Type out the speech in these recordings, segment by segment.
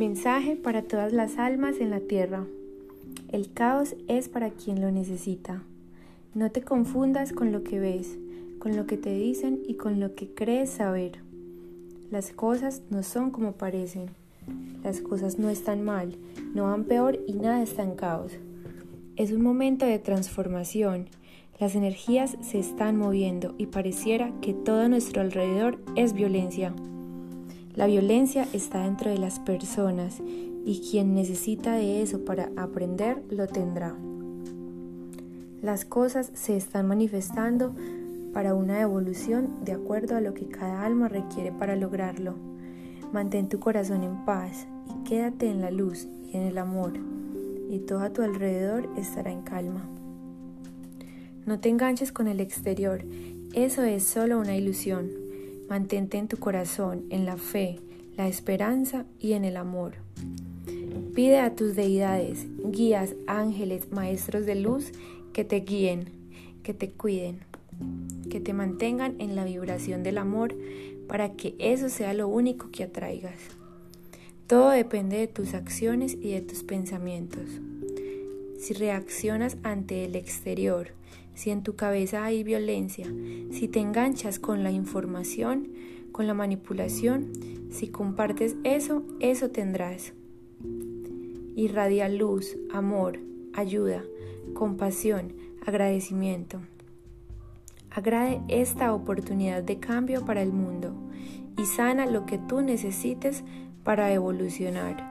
Mensaje para todas las almas en la tierra. El caos es para quien lo necesita. No te confundas con lo que ves, con lo que te dicen y con lo que crees saber. Las cosas no son como parecen. Las cosas no están mal, no van peor y nada está en caos. Es un momento de transformación. Las energías se están moviendo y pareciera que todo nuestro alrededor es violencia. La violencia está dentro de las personas y quien necesita de eso para aprender lo tendrá. Las cosas se están manifestando para una evolución de acuerdo a lo que cada alma requiere para lograrlo. Mantén tu corazón en paz y quédate en la luz y en el amor, y todo a tu alrededor estará en calma. No te enganches con el exterior, eso es solo una ilusión. Mantente en tu corazón, en la fe, la esperanza y en el amor. Pide a tus deidades, guías, ángeles, maestros de luz que te guíen, que te cuiden, que te mantengan en la vibración del amor para que eso sea lo único que atraigas. Todo depende de tus acciones y de tus pensamientos. Si reaccionas ante el exterior, si en tu cabeza hay violencia, si te enganchas con la información, con la manipulación, si compartes eso, eso tendrás. Irradia luz, amor, ayuda, compasión, agradecimiento. Agrade esta oportunidad de cambio para el mundo y sana lo que tú necesites para evolucionar.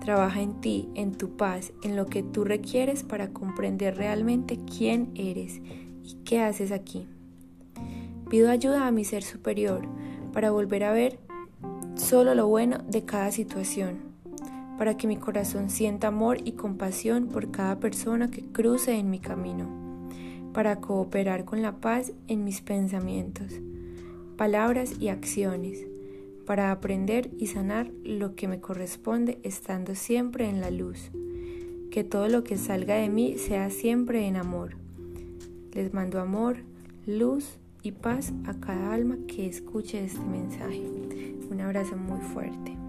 Trabaja en ti, en tu paz, en lo que tú requieres para comprender realmente quién eres y qué haces aquí. Pido ayuda a mi ser superior para volver a ver solo lo bueno de cada situación, para que mi corazón sienta amor y compasión por cada persona que cruce en mi camino, para cooperar con la paz en mis pensamientos, palabras y acciones para aprender y sanar lo que me corresponde estando siempre en la luz. Que todo lo que salga de mí sea siempre en amor. Les mando amor, luz y paz a cada alma que escuche este mensaje. Un abrazo muy fuerte.